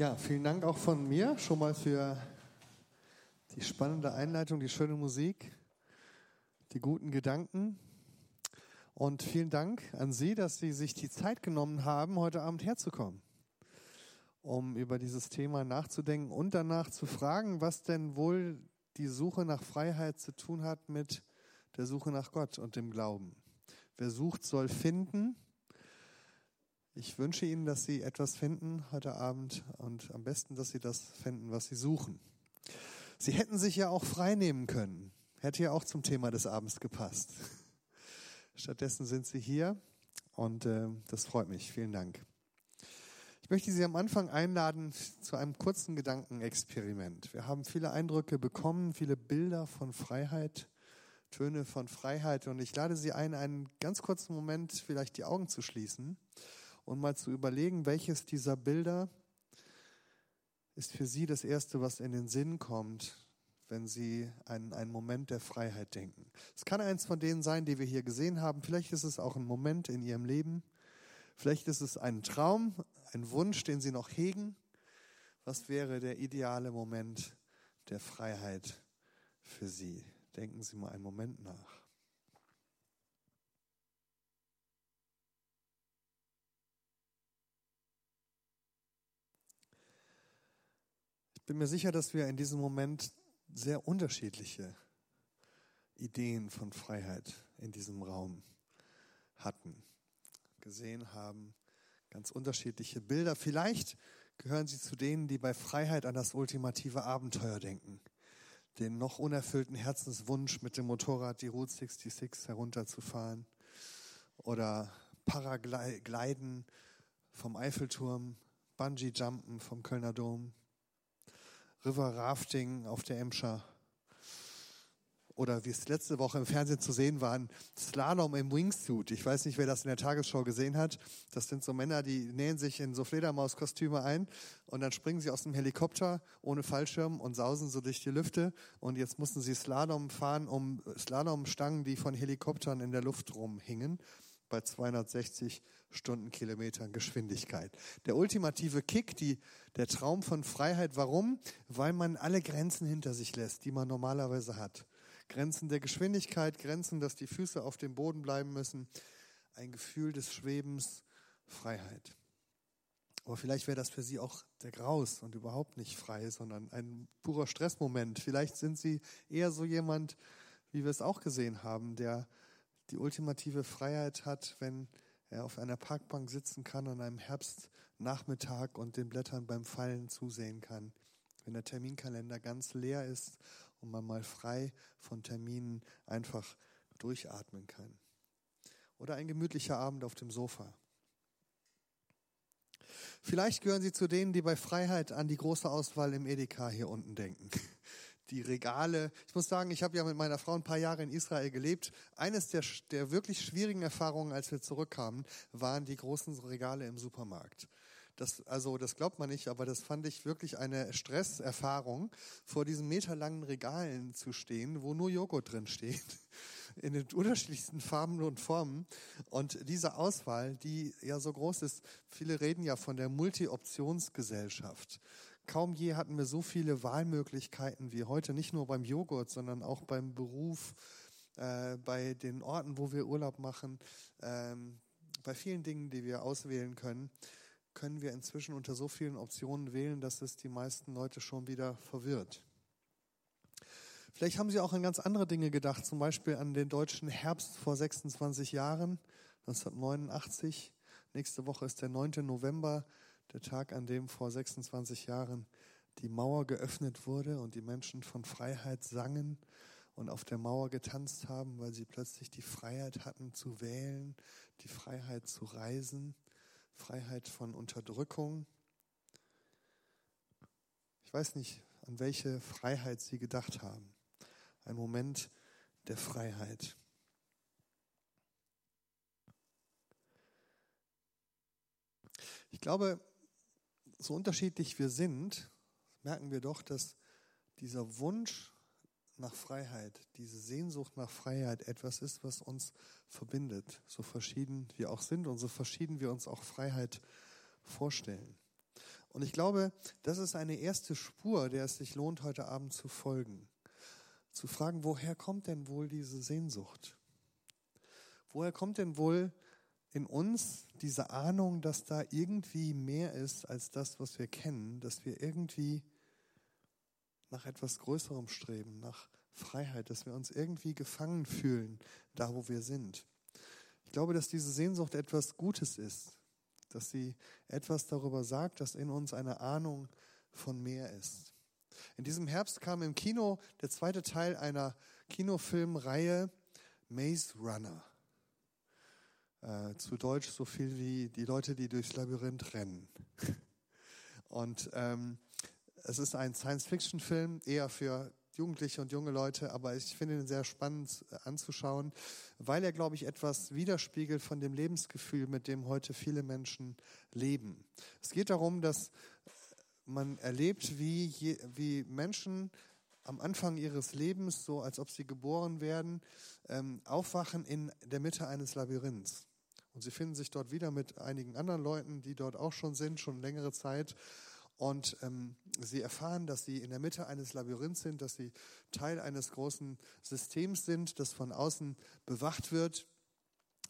Ja, vielen Dank auch von mir schon mal für die spannende Einleitung, die schöne Musik, die guten Gedanken. Und vielen Dank an Sie, dass Sie sich die Zeit genommen haben, heute Abend herzukommen, um über dieses Thema nachzudenken und danach zu fragen, was denn wohl die Suche nach Freiheit zu tun hat mit der Suche nach Gott und dem Glauben. Wer sucht, soll finden. Ich wünsche Ihnen, dass Sie etwas finden heute Abend und am besten, dass Sie das finden, was Sie suchen. Sie hätten sich ja auch frei nehmen können. Hätte ja auch zum Thema des Abends gepasst. Stattdessen sind Sie hier und äh, das freut mich. Vielen Dank. Ich möchte Sie am Anfang einladen zu einem kurzen Gedankenexperiment. Wir haben viele Eindrücke bekommen, viele Bilder von Freiheit, Töne von Freiheit und ich lade Sie ein, einen ganz kurzen Moment vielleicht die Augen zu schließen und mal zu überlegen, welches dieser Bilder ist für Sie das Erste, was in den Sinn kommt, wenn Sie an einen Moment der Freiheit denken. Es kann eins von denen sein, die wir hier gesehen haben. Vielleicht ist es auch ein Moment in Ihrem Leben. Vielleicht ist es ein Traum, ein Wunsch, den Sie noch hegen. Was wäre der ideale Moment der Freiheit für Sie? Denken Sie mal einen Moment nach. Bin mir sicher, dass wir in diesem Moment sehr unterschiedliche Ideen von Freiheit in diesem Raum hatten, gesehen haben, ganz unterschiedliche Bilder. Vielleicht gehören Sie zu denen, die bei Freiheit an das ultimative Abenteuer denken, den noch unerfüllten Herzenswunsch, mit dem Motorrad die Route 66 herunterzufahren oder Paragliden vom Eiffelturm, Bungee-Jumpen vom Kölner Dom, River Rafting auf der Emscher. Oder wie es letzte Woche im Fernsehen zu sehen war, ein Slalom im Wingsuit. Ich weiß nicht, wer das in der Tagesschau gesehen hat. Das sind so Männer, die nähen sich in so Fledermauskostüme ein und dann springen sie aus dem Helikopter ohne Fallschirm und sausen so durch die Lüfte. Und jetzt mussten sie Slalom fahren um Slalomstangen, die von Helikoptern in der Luft rumhingen bei 260 Stundenkilometern Geschwindigkeit. Der ultimative Kick, die, der Traum von Freiheit. Warum? Weil man alle Grenzen hinter sich lässt, die man normalerweise hat. Grenzen der Geschwindigkeit, Grenzen, dass die Füße auf dem Boden bleiben müssen. Ein Gefühl des Schwebens, Freiheit. Aber vielleicht wäre das für Sie auch der Graus und überhaupt nicht frei, sondern ein purer Stressmoment. Vielleicht sind Sie eher so jemand, wie wir es auch gesehen haben, der die ultimative Freiheit hat, wenn er auf einer Parkbank sitzen kann an einem Herbstnachmittag und den Blättern beim Fallen zusehen kann. Wenn der Terminkalender ganz leer ist und man mal frei von Terminen einfach durchatmen kann. Oder ein gemütlicher Abend auf dem Sofa. Vielleicht gehören Sie zu denen, die bei Freiheit an die große Auswahl im Edeka hier unten denken die Regale. Ich muss sagen, ich habe ja mit meiner Frau ein paar Jahre in Israel gelebt. Eines der, der wirklich schwierigen Erfahrungen, als wir zurückkamen, waren die großen Regale im Supermarkt. Das, also, das glaubt man nicht, aber das fand ich wirklich eine Stresserfahrung, vor diesen meterlangen Regalen zu stehen, wo nur Joghurt drin steht, in den unterschiedlichsten Farben und Formen. Und diese Auswahl, die ja so groß ist, viele reden ja von der Multi-Optionsgesellschaft. Kaum je hatten wir so viele Wahlmöglichkeiten wie heute, nicht nur beim Joghurt, sondern auch beim Beruf, äh, bei den Orten, wo wir Urlaub machen, ähm, bei vielen Dingen, die wir auswählen können, können wir inzwischen unter so vielen Optionen wählen, dass es die meisten Leute schon wieder verwirrt. Vielleicht haben Sie auch an ganz andere Dinge gedacht, zum Beispiel an den deutschen Herbst vor 26 Jahren, 1989. Nächste Woche ist der 9. November der Tag, an dem vor 26 Jahren die Mauer geöffnet wurde und die Menschen von Freiheit sangen und auf der Mauer getanzt haben, weil sie plötzlich die Freiheit hatten zu wählen, die Freiheit zu reisen, Freiheit von Unterdrückung. Ich weiß nicht, an welche Freiheit Sie gedacht haben. Ein Moment der Freiheit. Ich glaube, so unterschiedlich wir sind, merken wir doch, dass dieser Wunsch nach Freiheit, diese Sehnsucht nach Freiheit etwas ist, was uns verbindet, so verschieden wir auch sind und so verschieden wir uns auch Freiheit vorstellen. Und ich glaube, das ist eine erste Spur, der es sich lohnt, heute Abend zu folgen. Zu fragen, woher kommt denn wohl diese Sehnsucht? Woher kommt denn wohl in uns diese Ahnung, dass da irgendwie mehr ist als das, was wir kennen, dass wir irgendwie nach etwas Größerem streben, nach Freiheit, dass wir uns irgendwie gefangen fühlen, da wo wir sind. Ich glaube, dass diese Sehnsucht etwas Gutes ist, dass sie etwas darüber sagt, dass in uns eine Ahnung von mehr ist. In diesem Herbst kam im Kino der zweite Teil einer Kinofilmreihe Maze Runner. Äh, zu Deutsch so viel wie die Leute, die durchs Labyrinth rennen. Und ähm, es ist ein Science-Fiction-Film, eher für Jugendliche und junge Leute, aber ich finde ihn sehr spannend äh, anzuschauen, weil er, glaube ich, etwas widerspiegelt von dem Lebensgefühl, mit dem heute viele Menschen leben. Es geht darum, dass man erlebt, wie, je, wie Menschen am Anfang ihres Lebens, so als ob sie geboren werden, ähm, aufwachen in der Mitte eines Labyrinths. Und sie finden sich dort wieder mit einigen anderen Leuten, die dort auch schon sind, schon längere Zeit. Und ähm, sie erfahren, dass sie in der Mitte eines Labyrinths sind, dass sie Teil eines großen Systems sind, das von außen bewacht wird.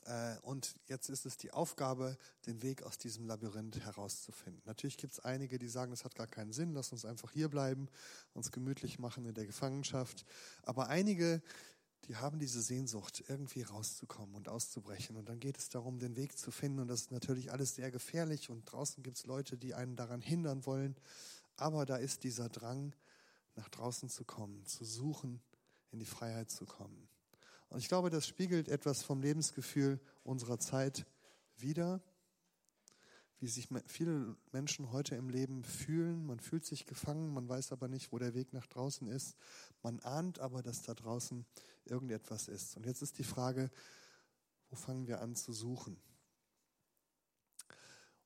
Äh, und jetzt ist es die Aufgabe, den Weg aus diesem Labyrinth herauszufinden. Natürlich gibt es einige, die sagen, es hat gar keinen Sinn, lass uns einfach hier bleiben, uns gemütlich machen in der Gefangenschaft. Aber einige die haben diese Sehnsucht, irgendwie rauszukommen und auszubrechen. Und dann geht es darum, den Weg zu finden. Und das ist natürlich alles sehr gefährlich. Und draußen gibt es Leute, die einen daran hindern wollen. Aber da ist dieser Drang, nach draußen zu kommen, zu suchen, in die Freiheit zu kommen. Und ich glaube, das spiegelt etwas vom Lebensgefühl unserer Zeit wider wie sich viele Menschen heute im Leben fühlen. Man fühlt sich gefangen, man weiß aber nicht, wo der Weg nach draußen ist. Man ahnt aber, dass da draußen irgendetwas ist. Und jetzt ist die Frage, wo fangen wir an zu suchen?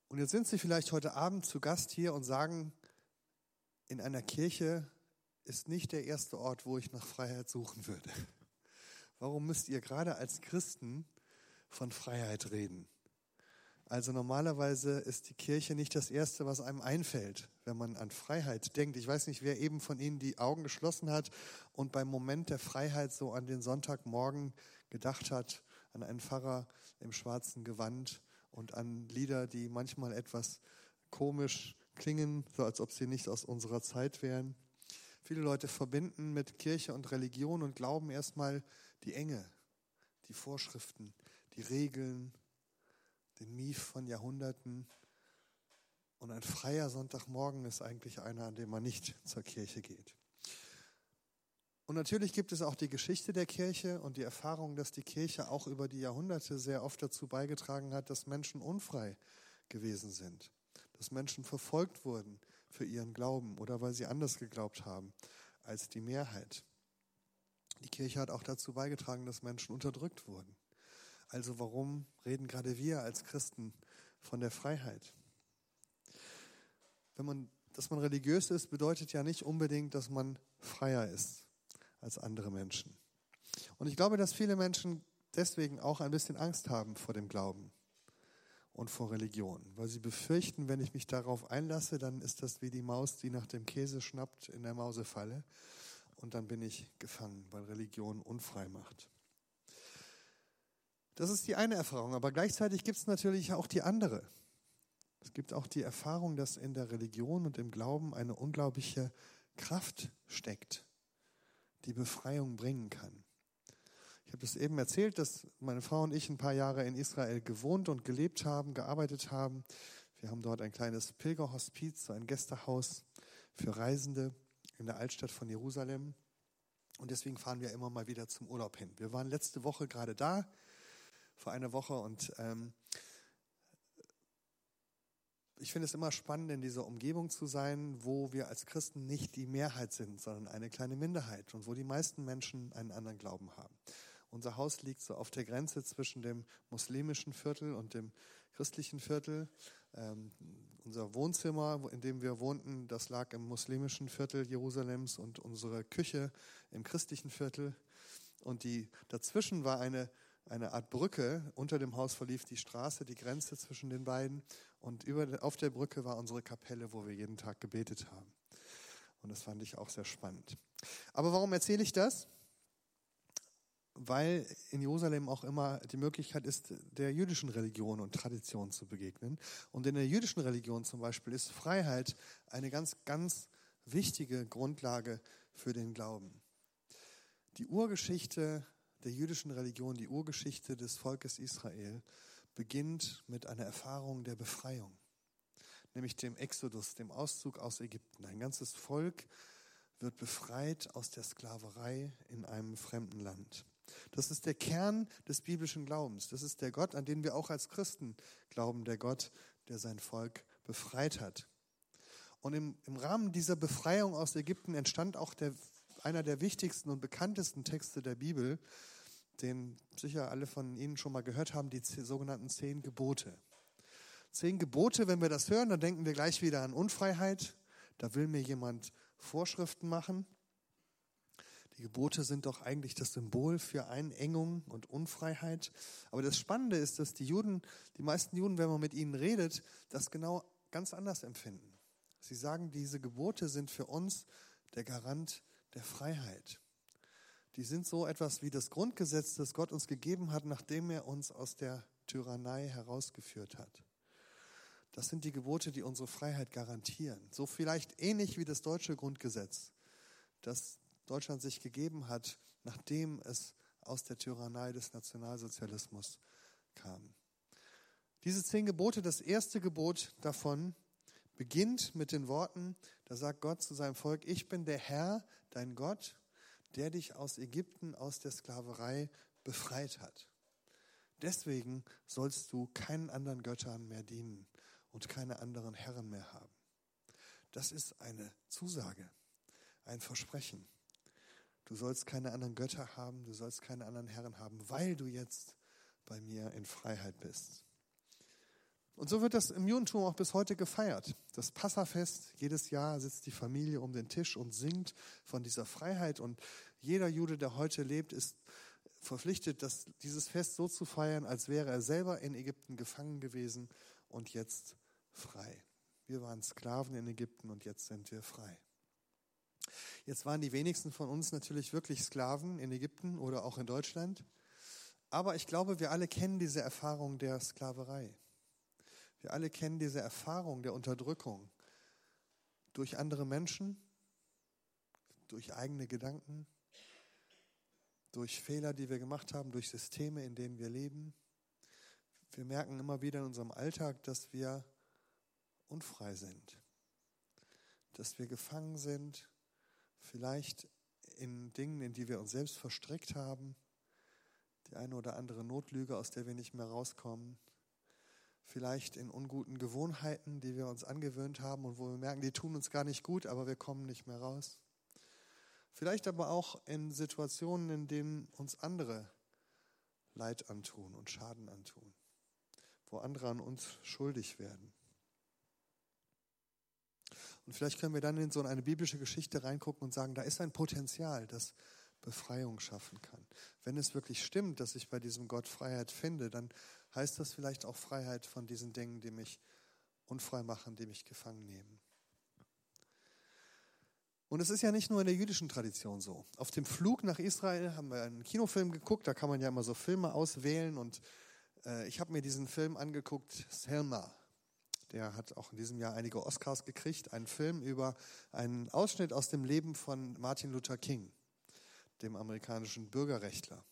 Und jetzt sind Sie vielleicht heute Abend zu Gast hier und sagen, in einer Kirche ist nicht der erste Ort, wo ich nach Freiheit suchen würde. Warum müsst ihr gerade als Christen von Freiheit reden? Also normalerweise ist die Kirche nicht das Erste, was einem einfällt, wenn man an Freiheit denkt. Ich weiß nicht, wer eben von Ihnen die Augen geschlossen hat und beim Moment der Freiheit so an den Sonntagmorgen gedacht hat, an einen Pfarrer im schwarzen Gewand und an Lieder, die manchmal etwas komisch klingen, so als ob sie nicht aus unserer Zeit wären. Viele Leute verbinden mit Kirche und Religion und glauben erstmal die Enge, die Vorschriften, die Regeln, den Mief von Jahrhunderten. Und ein freier Sonntagmorgen ist eigentlich einer, an dem man nicht zur Kirche geht. Und natürlich gibt es auch die Geschichte der Kirche und die Erfahrung, dass die Kirche auch über die Jahrhunderte sehr oft dazu beigetragen hat, dass Menschen unfrei gewesen sind, dass Menschen verfolgt wurden für ihren Glauben oder weil sie anders geglaubt haben als die Mehrheit. Die Kirche hat auch dazu beigetragen, dass Menschen unterdrückt wurden. Also warum reden gerade wir als Christen von der Freiheit? Wenn man, dass man religiös ist, bedeutet ja nicht unbedingt, dass man freier ist als andere Menschen. Und ich glaube, dass viele Menschen deswegen auch ein bisschen Angst haben vor dem Glauben und vor Religion, weil sie befürchten, wenn ich mich darauf einlasse, dann ist das wie die Maus, die nach dem Käse schnappt in der Mausefalle und dann bin ich gefangen, weil Religion unfrei macht. Das ist die eine Erfahrung, aber gleichzeitig gibt es natürlich auch die andere. Es gibt auch die Erfahrung, dass in der Religion und im Glauben eine unglaubliche Kraft steckt, die Befreiung bringen kann. Ich habe das eben erzählt, dass meine Frau und ich ein paar Jahre in Israel gewohnt und gelebt haben, gearbeitet haben. Wir haben dort ein kleines Pilgerhospiz, so ein Gästehaus für Reisende in der Altstadt von Jerusalem. Und deswegen fahren wir immer mal wieder zum Urlaub hin. Wir waren letzte Woche gerade da vor einer Woche und ähm, ich finde es immer spannend, in dieser Umgebung zu sein, wo wir als Christen nicht die Mehrheit sind, sondern eine kleine Minderheit und wo die meisten Menschen einen anderen Glauben haben. Unser Haus liegt so auf der Grenze zwischen dem muslimischen Viertel und dem christlichen Viertel. Ähm, unser Wohnzimmer, in dem wir wohnten, das lag im muslimischen Viertel Jerusalems und unsere Küche im christlichen Viertel. Und die dazwischen war eine eine Art Brücke. Unter dem Haus verlief die Straße, die Grenze zwischen den beiden. Und über, auf der Brücke war unsere Kapelle, wo wir jeden Tag gebetet haben. Und das fand ich auch sehr spannend. Aber warum erzähle ich das? Weil in Jerusalem auch immer die Möglichkeit ist, der jüdischen Religion und Tradition zu begegnen. Und in der jüdischen Religion zum Beispiel ist Freiheit eine ganz, ganz wichtige Grundlage für den Glauben. Die Urgeschichte der jüdischen Religion, die Urgeschichte des Volkes Israel, beginnt mit einer Erfahrung der Befreiung, nämlich dem Exodus, dem Auszug aus Ägypten. Ein ganzes Volk wird befreit aus der Sklaverei in einem fremden Land. Das ist der Kern des biblischen Glaubens. Das ist der Gott, an den wir auch als Christen glauben, der Gott, der sein Volk befreit hat. Und im, im Rahmen dieser Befreiung aus Ägypten entstand auch der, einer der wichtigsten und bekanntesten Texte der Bibel, den sicher alle von Ihnen schon mal gehört haben, die sogenannten zehn Gebote. Zehn Gebote, wenn wir das hören, dann denken wir gleich wieder an Unfreiheit. Da will mir jemand Vorschriften machen. Die Gebote sind doch eigentlich das Symbol für Einengung und Unfreiheit. Aber das Spannende ist, dass die Juden, die meisten Juden, wenn man mit ihnen redet, das genau ganz anders empfinden. Sie sagen, diese Gebote sind für uns der Garant der Freiheit die sind so etwas wie das Grundgesetz, das Gott uns gegeben hat, nachdem er uns aus der Tyrannei herausgeführt hat. Das sind die Gebote, die unsere Freiheit garantieren. So vielleicht ähnlich wie das deutsche Grundgesetz, das Deutschland sich gegeben hat, nachdem es aus der Tyrannei des Nationalsozialismus kam. Diese zehn Gebote, das erste Gebot davon beginnt mit den Worten, da sagt Gott zu seinem Volk, ich bin der Herr, dein Gott, der dich aus Ägypten, aus der Sklaverei befreit hat. Deswegen sollst du keinen anderen Göttern mehr dienen und keine anderen Herren mehr haben. Das ist eine Zusage, ein Versprechen. Du sollst keine anderen Götter haben, du sollst keine anderen Herren haben, weil du jetzt bei mir in Freiheit bist. Und so wird das im Judentum auch bis heute gefeiert. Das Passafest, jedes Jahr sitzt die Familie um den Tisch und singt von dieser Freiheit. Und jeder Jude, der heute lebt, ist verpflichtet, das, dieses Fest so zu feiern, als wäre er selber in Ägypten gefangen gewesen und jetzt frei. Wir waren Sklaven in Ägypten und jetzt sind wir frei. Jetzt waren die wenigsten von uns natürlich wirklich Sklaven in Ägypten oder auch in Deutschland. Aber ich glaube, wir alle kennen diese Erfahrung der Sklaverei. Wir alle kennen diese Erfahrung der Unterdrückung durch andere Menschen, durch eigene Gedanken, durch Fehler, die wir gemacht haben, durch Systeme, in denen wir leben. Wir merken immer wieder in unserem Alltag, dass wir unfrei sind, dass wir gefangen sind, vielleicht in Dingen, in die wir uns selbst verstrickt haben, die eine oder andere Notlüge, aus der wir nicht mehr rauskommen, vielleicht in unguten Gewohnheiten, die wir uns angewöhnt haben und wo wir merken, die tun uns gar nicht gut, aber wir kommen nicht mehr raus. Vielleicht aber auch in Situationen, in denen uns andere Leid antun und Schaden antun, wo andere an uns schuldig werden. Und vielleicht können wir dann in so eine biblische Geschichte reingucken und sagen, da ist ein Potenzial, das Befreiung schaffen kann. Wenn es wirklich stimmt, dass ich bei diesem Gott Freiheit finde, dann heißt das vielleicht auch Freiheit von diesen Dingen, die mich unfrei machen, die mich gefangen nehmen. Und es ist ja nicht nur in der jüdischen Tradition so. Auf dem Flug nach Israel haben wir einen Kinofilm geguckt, da kann man ja immer so Filme auswählen und äh, ich habe mir diesen Film angeguckt, Selma. Der hat auch in diesem Jahr einige Oscars gekriegt. Ein Film über einen Ausschnitt aus dem Leben von Martin Luther King, dem amerikanischen Bürgerrechtler.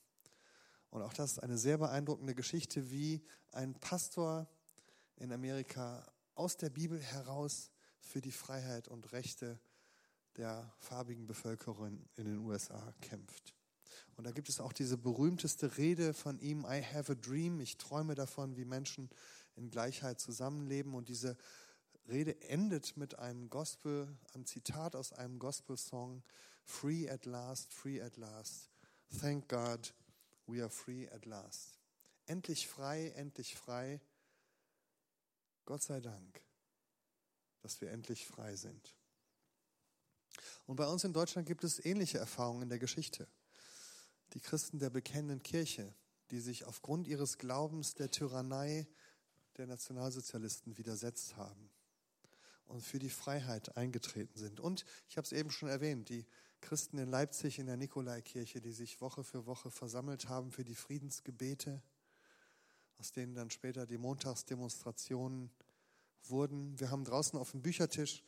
Und auch das ist eine sehr beeindruckende Geschichte, wie ein Pastor in Amerika aus der Bibel heraus für die Freiheit und Rechte der farbigen Bevölkerung in den USA kämpft. Und da gibt es auch diese berühmteste Rede von ihm, I have a dream, ich träume davon, wie Menschen in Gleichheit zusammenleben. Und diese Rede endet mit einem Gospel, einem Zitat aus einem Gospel-Song, Free at last, free at last. Thank God We are free at last. Endlich frei, endlich frei. Gott sei Dank, dass wir endlich frei sind. Und bei uns in Deutschland gibt es ähnliche Erfahrungen in der Geschichte. Die Christen der bekennenden Kirche, die sich aufgrund ihres Glaubens der Tyrannei der Nationalsozialisten widersetzt haben und für die Freiheit eingetreten sind. Und ich habe es eben schon erwähnt, die Christen in Leipzig in der Nikolaikirche, die sich Woche für Woche versammelt haben für die Friedensgebete, aus denen dann später die Montagsdemonstrationen wurden. Wir haben draußen auf dem Büchertisch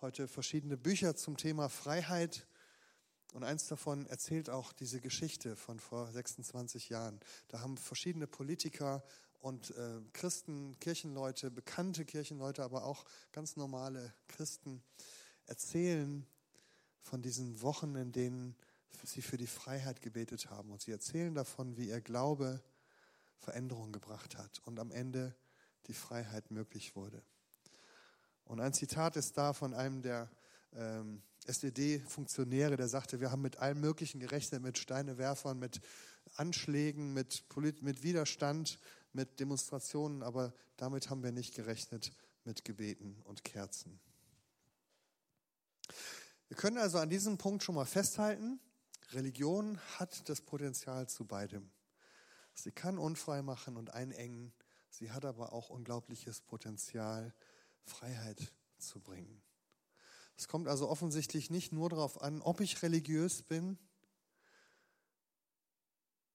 heute verschiedene Bücher zum Thema Freiheit. Und eins davon erzählt auch diese Geschichte von vor 26 Jahren. Da haben verschiedene Politiker und äh, Christen, Kirchenleute, bekannte Kirchenleute, aber auch ganz normale Christen erzählen von diesen Wochen, in denen sie für die Freiheit gebetet haben. Und sie erzählen davon, wie ihr Glaube Veränderung gebracht hat und am Ende die Freiheit möglich wurde. Und ein Zitat ist da von einem der ähm, SED-Funktionäre, der sagte, wir haben mit allem Möglichen gerechnet, mit Steinewerfern, mit Anschlägen, mit, mit Widerstand, mit Demonstrationen, aber damit haben wir nicht gerechnet mit Gebeten und Kerzen. Wir können also an diesem Punkt schon mal festhalten, Religion hat das Potenzial zu beidem. Sie kann unfrei machen und einengen, sie hat aber auch unglaubliches Potenzial, Freiheit zu bringen. Es kommt also offensichtlich nicht nur darauf an, ob ich religiös bin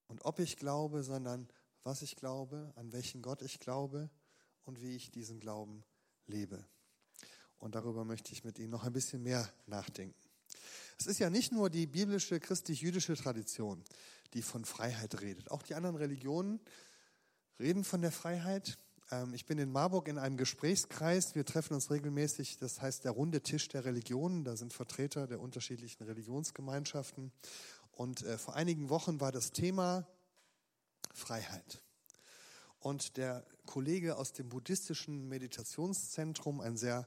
und ob ich glaube, sondern was ich glaube, an welchen Gott ich glaube und wie ich diesen Glauben lebe. Und darüber möchte ich mit Ihnen noch ein bisschen mehr nachdenken. Es ist ja nicht nur die biblische christlich-jüdische Tradition, die von Freiheit redet. Auch die anderen Religionen reden von der Freiheit. Ähm, ich bin in Marburg in einem Gesprächskreis. Wir treffen uns regelmäßig. Das heißt der runde Tisch der Religionen. Da sind Vertreter der unterschiedlichen Religionsgemeinschaften. Und äh, vor einigen Wochen war das Thema Freiheit. Und der Kollege aus dem buddhistischen Meditationszentrum, ein sehr äh,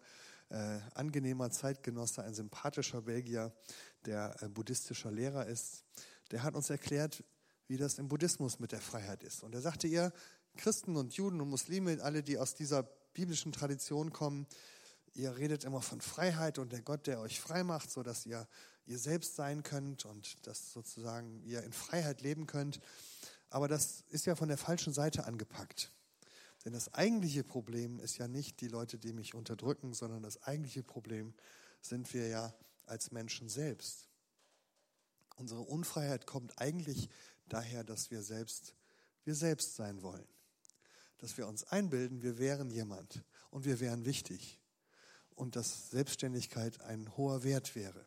angenehmer Zeitgenosse, ein sympathischer Belgier, der äh, buddhistischer Lehrer ist, der hat uns erklärt, wie das im Buddhismus mit der Freiheit ist. Und er sagte ihr, Christen und Juden und Muslime, alle, die aus dieser biblischen Tradition kommen, ihr redet immer von Freiheit und der Gott, der euch frei macht, so dass ihr ihr selbst sein könnt und dass sozusagen ihr in Freiheit leben könnt. Aber das ist ja von der falschen Seite angepackt. Denn das eigentliche Problem ist ja nicht die Leute, die mich unterdrücken, sondern das eigentliche Problem sind wir ja als Menschen selbst. Unsere Unfreiheit kommt eigentlich daher, dass wir selbst wir selbst sein wollen. Dass wir uns einbilden, wir wären jemand und wir wären wichtig und dass Selbstständigkeit ein hoher Wert wäre.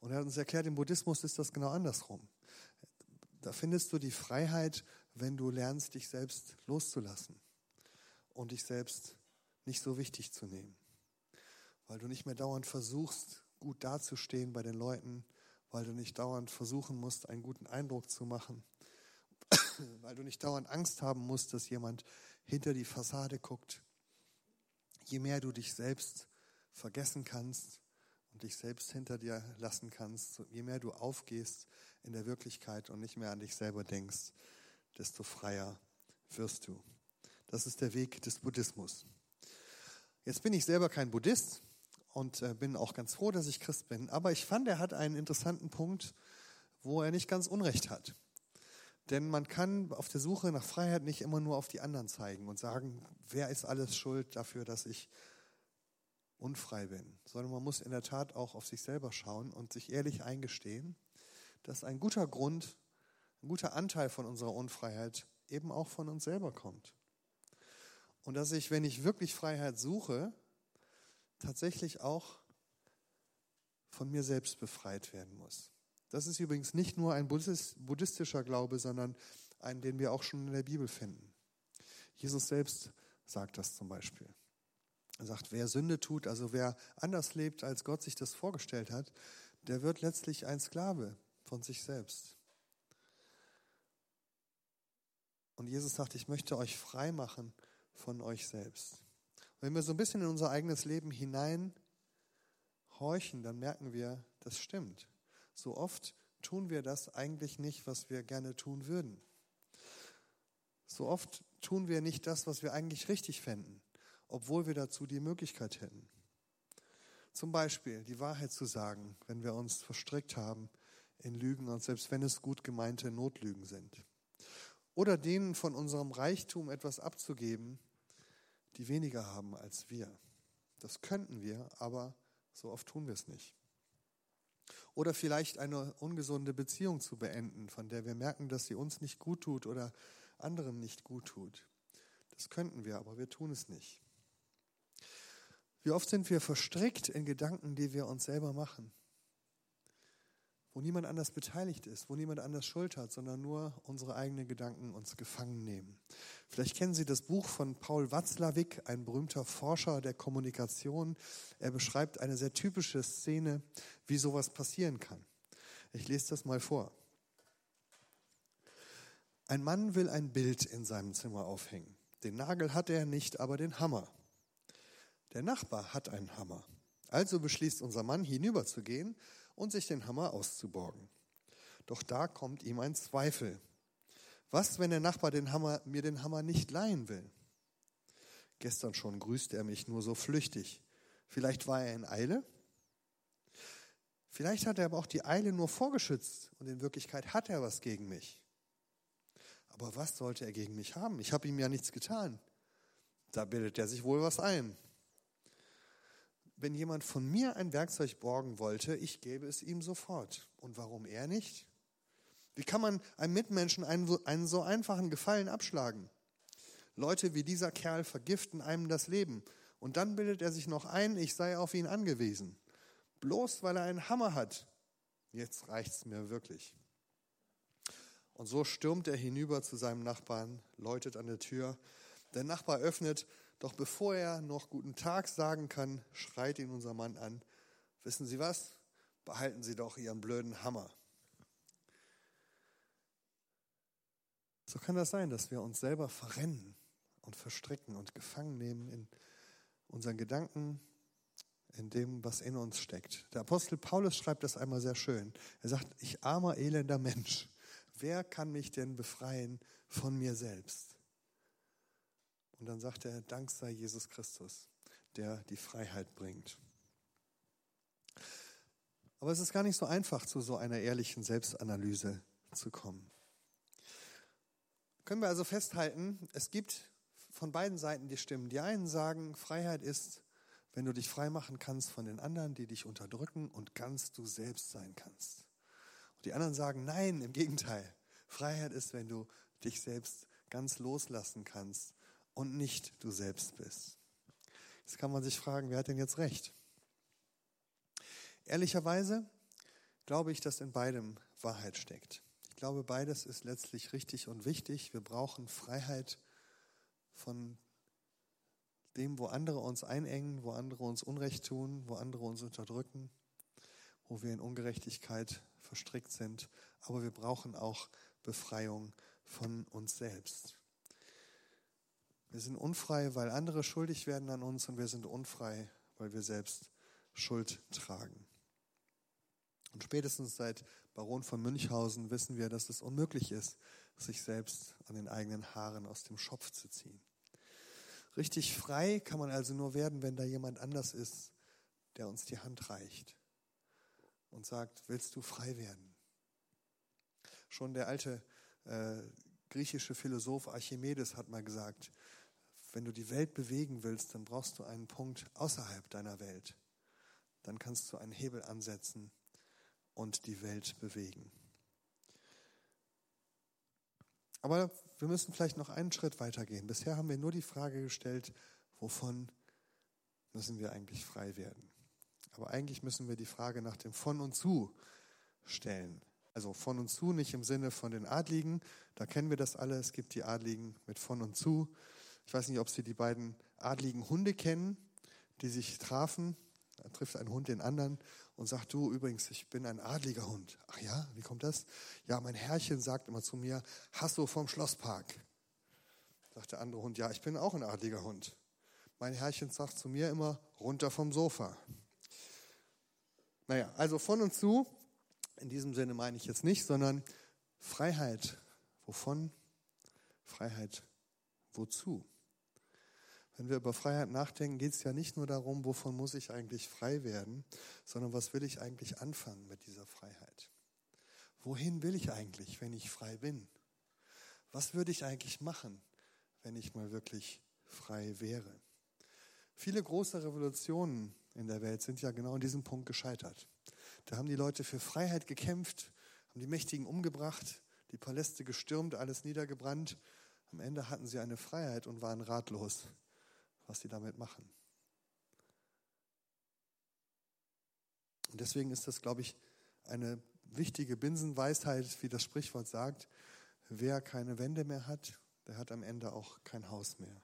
Und er hat uns erklärt, im Buddhismus ist das genau andersrum. Da findest du die Freiheit, wenn du lernst, dich selbst loszulassen und dich selbst nicht so wichtig zu nehmen. Weil du nicht mehr dauernd versuchst, gut dazustehen bei den Leuten, weil du nicht dauernd versuchen musst, einen guten Eindruck zu machen, weil du nicht dauernd Angst haben musst, dass jemand hinter die Fassade guckt. Je mehr du dich selbst vergessen kannst und dich selbst hinter dir lassen kannst, je mehr du aufgehst in der Wirklichkeit und nicht mehr an dich selber denkst, desto freier wirst du. Das ist der Weg des Buddhismus. Jetzt bin ich selber kein Buddhist, und äh, bin auch ganz froh, dass ich Christ bin. Aber ich fand, er hat einen interessanten Punkt, wo er nicht ganz Unrecht hat. Denn man kann auf der Suche nach Freiheit nicht immer nur auf die anderen zeigen und sagen, wer ist alles schuld dafür, dass ich unfrei bin, sondern man muss in der Tat auch auf sich selber schauen und sich ehrlich eingestehen, dass ein guter Grund, ein guter Anteil von unserer Unfreiheit eben auch von uns selber kommt. Und dass ich, wenn ich wirklich Freiheit suche, tatsächlich auch von mir selbst befreit werden muss. Das ist übrigens nicht nur ein buddhistischer Glaube, sondern einen, den wir auch schon in der Bibel finden. Jesus selbst sagt das zum Beispiel. Er sagt, wer Sünde tut, also wer anders lebt, als Gott sich das vorgestellt hat, der wird letztlich ein Sklave von sich selbst. Und Jesus sagt, ich möchte euch frei machen von euch selbst. Wenn wir so ein bisschen in unser eigenes Leben hineinhorchen, dann merken wir, das stimmt. So oft tun wir das eigentlich nicht, was wir gerne tun würden. So oft tun wir nicht das, was wir eigentlich richtig fänden, obwohl wir dazu die Möglichkeit hätten. Zum Beispiel die Wahrheit zu sagen, wenn wir uns verstrickt haben in Lügen und selbst wenn es gut gemeinte Notlügen sind. Oder denen von unserem Reichtum etwas abzugeben, die weniger haben als wir. Das könnten wir, aber so oft tun wir es nicht. Oder vielleicht eine ungesunde Beziehung zu beenden, von der wir merken, dass sie uns nicht gut tut oder anderen nicht gut tut. Das könnten wir, aber wir tun es nicht. Wie oft sind wir verstrickt in Gedanken, die wir uns selber machen, wo niemand anders beteiligt ist, wo niemand anders Schuld hat, sondern nur unsere eigenen Gedanken uns gefangen nehmen. Vielleicht kennen Sie das Buch von Paul Watzlawick, ein berühmter Forscher der Kommunikation. Er beschreibt eine sehr typische Szene, wie sowas passieren kann. Ich lese das mal vor. Ein Mann will ein Bild in seinem Zimmer aufhängen. Den Nagel hat er nicht, aber den Hammer. Der Nachbar hat einen Hammer. Also beschließt unser Mann, hinüberzugehen und sich den Hammer auszuborgen. Doch da kommt ihm ein Zweifel. Was, wenn der Nachbar den Hammer, mir den Hammer nicht leihen will? Gestern schon grüßte er mich nur so flüchtig. Vielleicht war er in Eile? Vielleicht hat er aber auch die Eile nur vorgeschützt und in Wirklichkeit hat er was gegen mich. Aber was sollte er gegen mich haben? Ich habe ihm ja nichts getan. Da bildet er sich wohl was ein. Wenn jemand von mir ein Werkzeug borgen wollte, ich gebe es ihm sofort. Und warum er nicht? Wie kann man einem Mitmenschen einen, einen so einfachen Gefallen abschlagen? Leute wie dieser Kerl vergiften einem das Leben. Und dann bildet er sich noch ein, ich sei auf ihn angewiesen. Bloß weil er einen Hammer hat. Jetzt reicht's mir wirklich. Und so stürmt er hinüber zu seinem Nachbarn, läutet an der Tür. Der Nachbar öffnet, doch bevor er noch guten Tag sagen kann, schreit ihn unser Mann an. Wissen Sie was? Behalten Sie doch Ihren blöden Hammer. So kann das sein, dass wir uns selber verrennen und verstricken und gefangen nehmen in unseren Gedanken, in dem, was in uns steckt. Der Apostel Paulus schreibt das einmal sehr schön. Er sagt, ich armer, elender Mensch wer kann mich denn befreien von mir selbst? Und dann sagt er, Dank sei Jesus Christus, der die Freiheit bringt. Aber es ist gar nicht so einfach, zu so einer ehrlichen Selbstanalyse zu kommen. Können wir also festhalten, es gibt von beiden Seiten die Stimmen. Die einen sagen, Freiheit ist, wenn du dich frei machen kannst von den anderen, die dich unterdrücken und ganz du selbst sein kannst. Und die anderen sagen, nein, im Gegenteil. Freiheit ist, wenn du dich selbst ganz loslassen kannst und nicht du selbst bist. Jetzt kann man sich fragen, wer hat denn jetzt recht? Ehrlicherweise glaube ich, dass in beidem Wahrheit steckt. Ich glaube, beides ist letztlich richtig und wichtig. Wir brauchen Freiheit von dem, wo andere uns einengen, wo andere uns Unrecht tun, wo andere uns unterdrücken wo wir in Ungerechtigkeit verstrickt sind, aber wir brauchen auch Befreiung von uns selbst. Wir sind unfrei, weil andere schuldig werden an uns und wir sind unfrei, weil wir selbst Schuld tragen. Und spätestens seit Baron von Münchhausen wissen wir, dass es unmöglich ist, sich selbst an den eigenen Haaren aus dem Schopf zu ziehen. Richtig frei kann man also nur werden, wenn da jemand anders ist, der uns die Hand reicht und sagt, willst du frei werden? Schon der alte äh, griechische Philosoph Archimedes hat mal gesagt, wenn du die Welt bewegen willst, dann brauchst du einen Punkt außerhalb deiner Welt. Dann kannst du einen Hebel ansetzen und die Welt bewegen. Aber wir müssen vielleicht noch einen Schritt weitergehen. Bisher haben wir nur die Frage gestellt, wovon müssen wir eigentlich frei werden? Aber eigentlich müssen wir die Frage nach dem von und zu stellen. Also von und zu nicht im Sinne von den Adligen, da kennen wir das alle, es gibt die Adligen mit von und zu. Ich weiß nicht, ob Sie die beiden adligen Hunde kennen, die sich trafen. Da trifft ein Hund den anderen und sagt, du übrigens, ich bin ein adliger Hund. Ach ja, wie kommt das? Ja, mein Herrchen sagt immer zu mir, Hasso vom Schlosspark. Sagt der andere Hund, ja, ich bin auch ein adliger Hund. Mein Herrchen sagt zu mir immer, runter vom Sofa. Naja, also von und zu, in diesem Sinne meine ich jetzt nicht, sondern Freiheit. Wovon? Freiheit wozu? Wenn wir über Freiheit nachdenken, geht es ja nicht nur darum, wovon muss ich eigentlich frei werden, sondern was will ich eigentlich anfangen mit dieser Freiheit? Wohin will ich eigentlich, wenn ich frei bin? Was würde ich eigentlich machen, wenn ich mal wirklich frei wäre. Viele große Revolutionen in der Welt sind ja genau an diesem Punkt gescheitert. Da haben die Leute für Freiheit gekämpft, haben die Mächtigen umgebracht, die Paläste gestürmt, alles niedergebrannt. Am Ende hatten sie eine Freiheit und waren ratlos, was sie damit machen. Und deswegen ist das, glaube ich, eine wichtige Binsenweisheit, wie das Sprichwort sagt. Wer keine Wände mehr hat, der hat am Ende auch kein Haus mehr.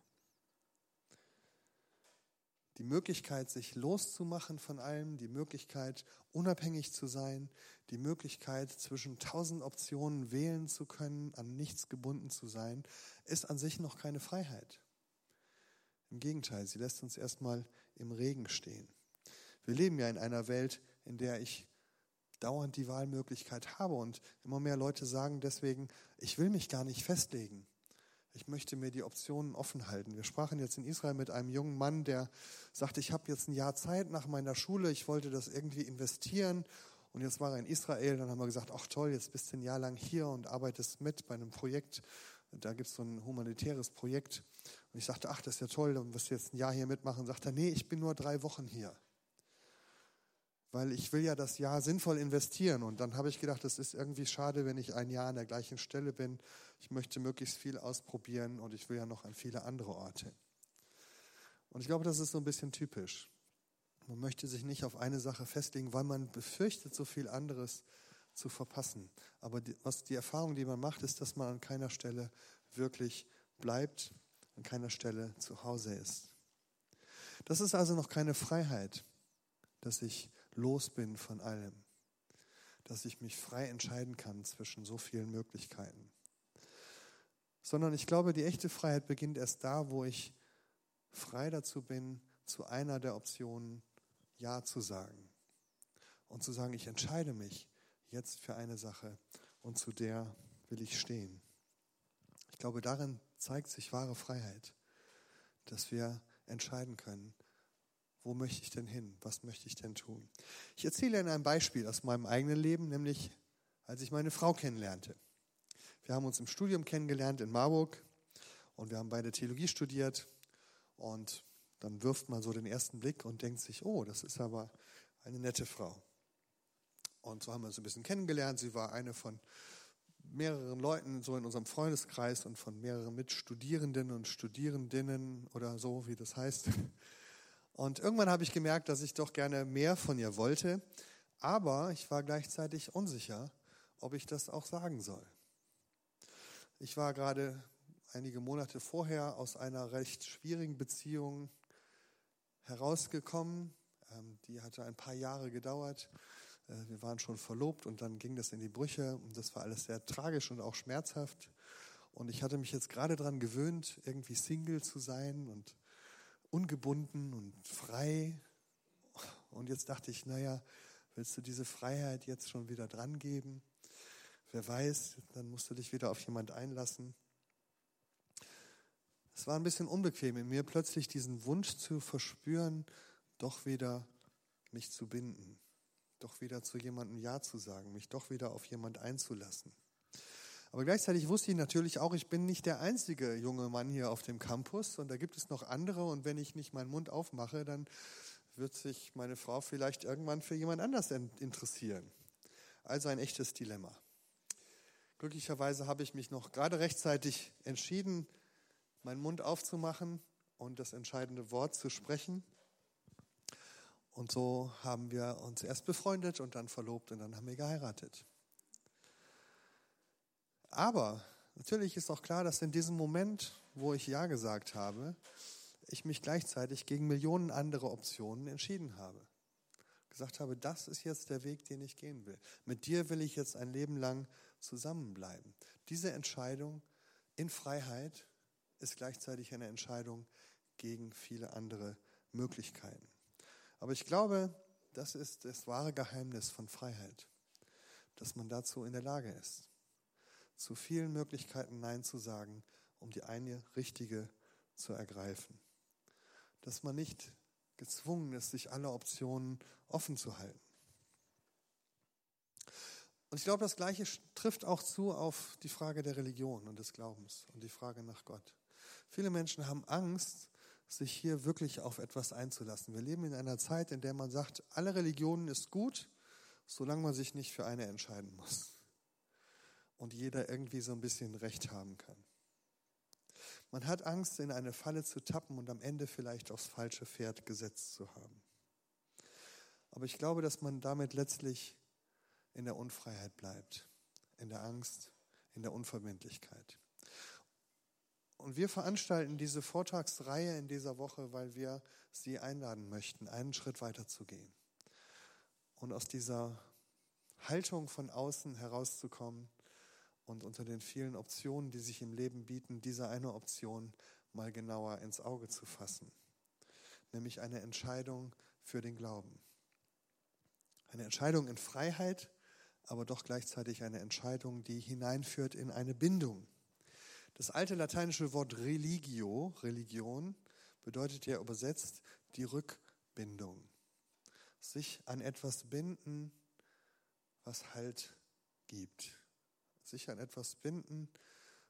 Die Möglichkeit, sich loszumachen von allem, die Möglichkeit, unabhängig zu sein, die Möglichkeit, zwischen tausend Optionen wählen zu können, an nichts gebunden zu sein, ist an sich noch keine Freiheit. Im Gegenteil, sie lässt uns erstmal im Regen stehen. Wir leben ja in einer Welt, in der ich dauernd die Wahlmöglichkeit habe und immer mehr Leute sagen deswegen, ich will mich gar nicht festlegen. Ich möchte mir die Optionen offen halten. Wir sprachen jetzt in Israel mit einem jungen Mann, der sagte, ich habe jetzt ein Jahr Zeit nach meiner Schule, ich wollte das irgendwie investieren und jetzt war er in Israel, dann haben wir gesagt, ach toll, jetzt bist du ein Jahr lang hier und arbeitest mit bei einem Projekt. Da gibt es so ein humanitäres Projekt. Und ich sagte, ach, das ist ja toll, dann wirst du jetzt ein Jahr hier mitmachen. Sagt er, nee, ich bin nur drei Wochen hier weil ich will ja das Jahr sinnvoll investieren. Und dann habe ich gedacht, das ist irgendwie schade, wenn ich ein Jahr an der gleichen Stelle bin. Ich möchte möglichst viel ausprobieren und ich will ja noch an viele andere Orte. Und ich glaube, das ist so ein bisschen typisch. Man möchte sich nicht auf eine Sache festlegen, weil man befürchtet, so viel anderes zu verpassen. Aber die, was die Erfahrung, die man macht, ist, dass man an keiner Stelle wirklich bleibt, an keiner Stelle zu Hause ist. Das ist also noch keine Freiheit, dass ich los bin von allem, dass ich mich frei entscheiden kann zwischen so vielen Möglichkeiten. Sondern ich glaube, die echte Freiheit beginnt erst da, wo ich frei dazu bin, zu einer der Optionen Ja zu sagen. Und zu sagen, ich entscheide mich jetzt für eine Sache und zu der will ich stehen. Ich glaube, darin zeigt sich wahre Freiheit, dass wir entscheiden können, wo möchte ich denn hin? Was möchte ich denn tun? Ich erzähle Ihnen ein Beispiel aus meinem eigenen Leben, nämlich als ich meine Frau kennenlernte. Wir haben uns im Studium kennengelernt in Marburg und wir haben beide Theologie studiert und dann wirft man so den ersten Blick und denkt sich, oh, das ist aber eine nette Frau. Und so haben wir uns ein bisschen kennengelernt. Sie war eine von mehreren Leuten so in unserem Freundeskreis und von mehreren Mitstudierenden und Studierendinnen oder so, wie das heißt. Und irgendwann habe ich gemerkt, dass ich doch gerne mehr von ihr wollte, aber ich war gleichzeitig unsicher, ob ich das auch sagen soll. Ich war gerade einige Monate vorher aus einer recht schwierigen Beziehung herausgekommen. Ähm, die hatte ein paar Jahre gedauert. Äh, wir waren schon verlobt und dann ging das in die Brüche und das war alles sehr tragisch und auch schmerzhaft. Und ich hatte mich jetzt gerade daran gewöhnt, irgendwie Single zu sein und ungebunden und frei. Und jetzt dachte ich, naja, willst du diese Freiheit jetzt schon wieder dran geben? Wer weiß, dann musst du dich wieder auf jemand einlassen. Es war ein bisschen unbequem in mir, plötzlich diesen Wunsch zu verspüren, doch wieder mich zu binden, doch wieder zu jemandem Ja zu sagen, mich doch wieder auf jemand einzulassen. Aber gleichzeitig wusste ich natürlich auch, ich bin nicht der einzige junge Mann hier auf dem Campus und da gibt es noch andere und wenn ich nicht meinen Mund aufmache, dann wird sich meine Frau vielleicht irgendwann für jemand anders interessieren. Also ein echtes Dilemma. Glücklicherweise habe ich mich noch gerade rechtzeitig entschieden, meinen Mund aufzumachen und das entscheidende Wort zu sprechen. Und so haben wir uns erst befreundet und dann verlobt und dann haben wir geheiratet. Aber natürlich ist auch klar, dass in diesem Moment, wo ich Ja gesagt habe, ich mich gleichzeitig gegen Millionen andere Optionen entschieden habe. Gesagt habe, das ist jetzt der Weg, den ich gehen will. Mit dir will ich jetzt ein Leben lang zusammenbleiben. Diese Entscheidung in Freiheit ist gleichzeitig eine Entscheidung gegen viele andere Möglichkeiten. Aber ich glaube, das ist das wahre Geheimnis von Freiheit, dass man dazu in der Lage ist zu vielen Möglichkeiten Nein zu sagen, um die eine richtige zu ergreifen. Dass man nicht gezwungen ist, sich alle Optionen offen zu halten. Und ich glaube, das Gleiche trifft auch zu auf die Frage der Religion und des Glaubens und die Frage nach Gott. Viele Menschen haben Angst, sich hier wirklich auf etwas einzulassen. Wir leben in einer Zeit, in der man sagt, alle Religionen ist gut, solange man sich nicht für eine entscheiden muss. Und jeder irgendwie so ein bisschen Recht haben kann. Man hat Angst, in eine Falle zu tappen und am Ende vielleicht aufs falsche Pferd gesetzt zu haben. Aber ich glaube, dass man damit letztlich in der Unfreiheit bleibt, in der Angst, in der Unverbindlichkeit. Und wir veranstalten diese Vortragsreihe in dieser Woche, weil wir Sie einladen möchten, einen Schritt weiter zu gehen und aus dieser Haltung von außen herauszukommen und unter den vielen Optionen, die sich im Leben bieten, diese eine Option mal genauer ins Auge zu fassen, nämlich eine Entscheidung für den Glauben. Eine Entscheidung in Freiheit, aber doch gleichzeitig eine Entscheidung, die hineinführt in eine Bindung. Das alte lateinische Wort religio, Religion, bedeutet ja übersetzt die Rückbindung. Sich an etwas binden, was Halt gibt. Sich an etwas binden,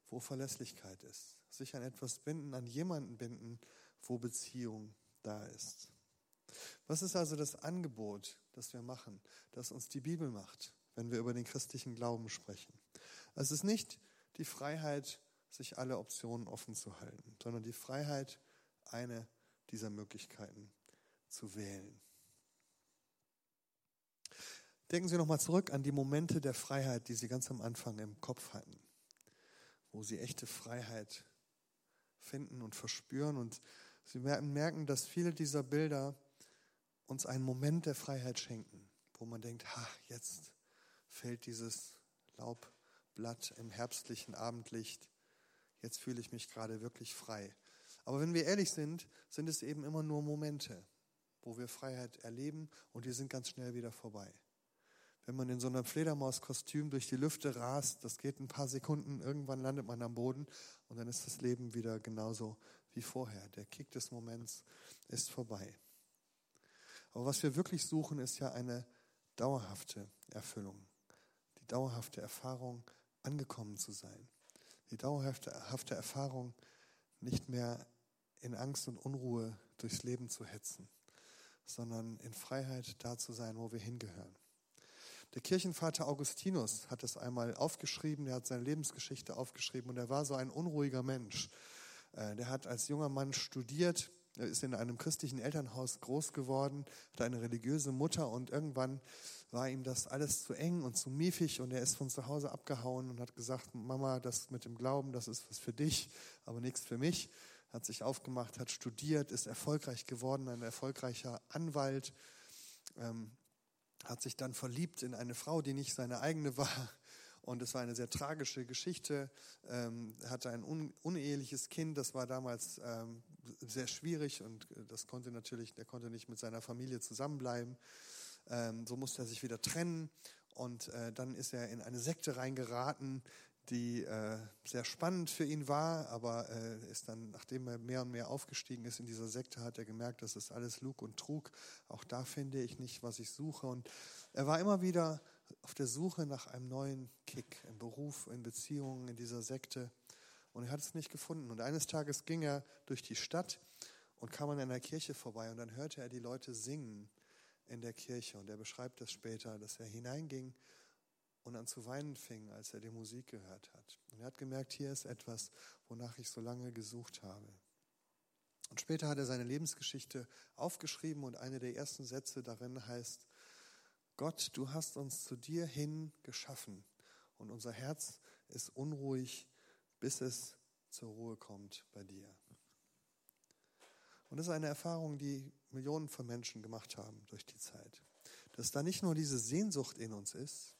wo Verlässlichkeit ist. Sich an etwas binden, an jemanden binden, wo Beziehung da ist. Was ist also das Angebot, das wir machen, das uns die Bibel macht, wenn wir über den christlichen Glauben sprechen? Es ist nicht die Freiheit, sich alle Optionen offen zu halten, sondern die Freiheit, eine dieser Möglichkeiten zu wählen. Denken Sie nochmal zurück an die Momente der Freiheit, die Sie ganz am Anfang im Kopf hatten, wo Sie echte Freiheit finden und verspüren. Und Sie merken, dass viele dieser Bilder uns einen Moment der Freiheit schenken, wo man denkt, ha, jetzt fällt dieses Laubblatt im herbstlichen Abendlicht, jetzt fühle ich mich gerade wirklich frei. Aber wenn wir ehrlich sind, sind es eben immer nur Momente, wo wir Freiheit erleben und die sind ganz schnell wieder vorbei. Wenn man in so einem Fledermauskostüm durch die Lüfte rast, das geht ein paar Sekunden, irgendwann landet man am Boden und dann ist das Leben wieder genauso wie vorher. Der Kick des Moments ist vorbei. Aber was wir wirklich suchen, ist ja eine dauerhafte Erfüllung. Die dauerhafte Erfahrung, angekommen zu sein. Die dauerhafte Erfahrung, nicht mehr in Angst und Unruhe durchs Leben zu hetzen, sondern in Freiheit da zu sein, wo wir hingehören. Der Kirchenvater Augustinus hat es einmal aufgeschrieben, er hat seine Lebensgeschichte aufgeschrieben und er war so ein unruhiger Mensch. Äh, der hat als junger Mann studiert, er ist in einem christlichen Elternhaus groß geworden, hat eine religiöse Mutter und irgendwann war ihm das alles zu eng und zu miefig und er ist von zu Hause abgehauen und hat gesagt, Mama, das mit dem Glauben, das ist was für dich, aber nichts für mich. Hat sich aufgemacht, hat studiert, ist erfolgreich geworden, ein erfolgreicher Anwalt, ähm, hat sich dann verliebt in eine Frau, die nicht seine eigene war. Und es war eine sehr tragische Geschichte. Ähm, hatte ein un uneheliches Kind, das war damals ähm, sehr schwierig und das konnte natürlich, der konnte nicht mit seiner Familie zusammenbleiben. Ähm, so musste er sich wieder trennen und äh, dann ist er in eine Sekte reingeraten, die äh, sehr spannend für ihn war, aber äh, ist dann, nachdem er mehr und mehr aufgestiegen ist in dieser Sekte, hat er gemerkt, das ist alles Lug und Trug. Auch da finde ich nicht, was ich suche. Und er war immer wieder auf der Suche nach einem neuen Kick im Beruf, in Beziehungen, in dieser Sekte. Und er hat es nicht gefunden. Und eines Tages ging er durch die Stadt und kam an einer Kirche vorbei und dann hörte er die Leute singen in der Kirche. Und er beschreibt das später, dass er hineinging und an zu weinen fing, als er die Musik gehört hat. Und er hat gemerkt, hier ist etwas, wonach ich so lange gesucht habe. Und später hat er seine Lebensgeschichte aufgeschrieben und eine der ersten Sätze darin heißt, Gott, du hast uns zu dir hin geschaffen und unser Herz ist unruhig, bis es zur Ruhe kommt bei dir. Und das ist eine Erfahrung, die Millionen von Menschen gemacht haben durch die Zeit. Dass da nicht nur diese Sehnsucht in uns ist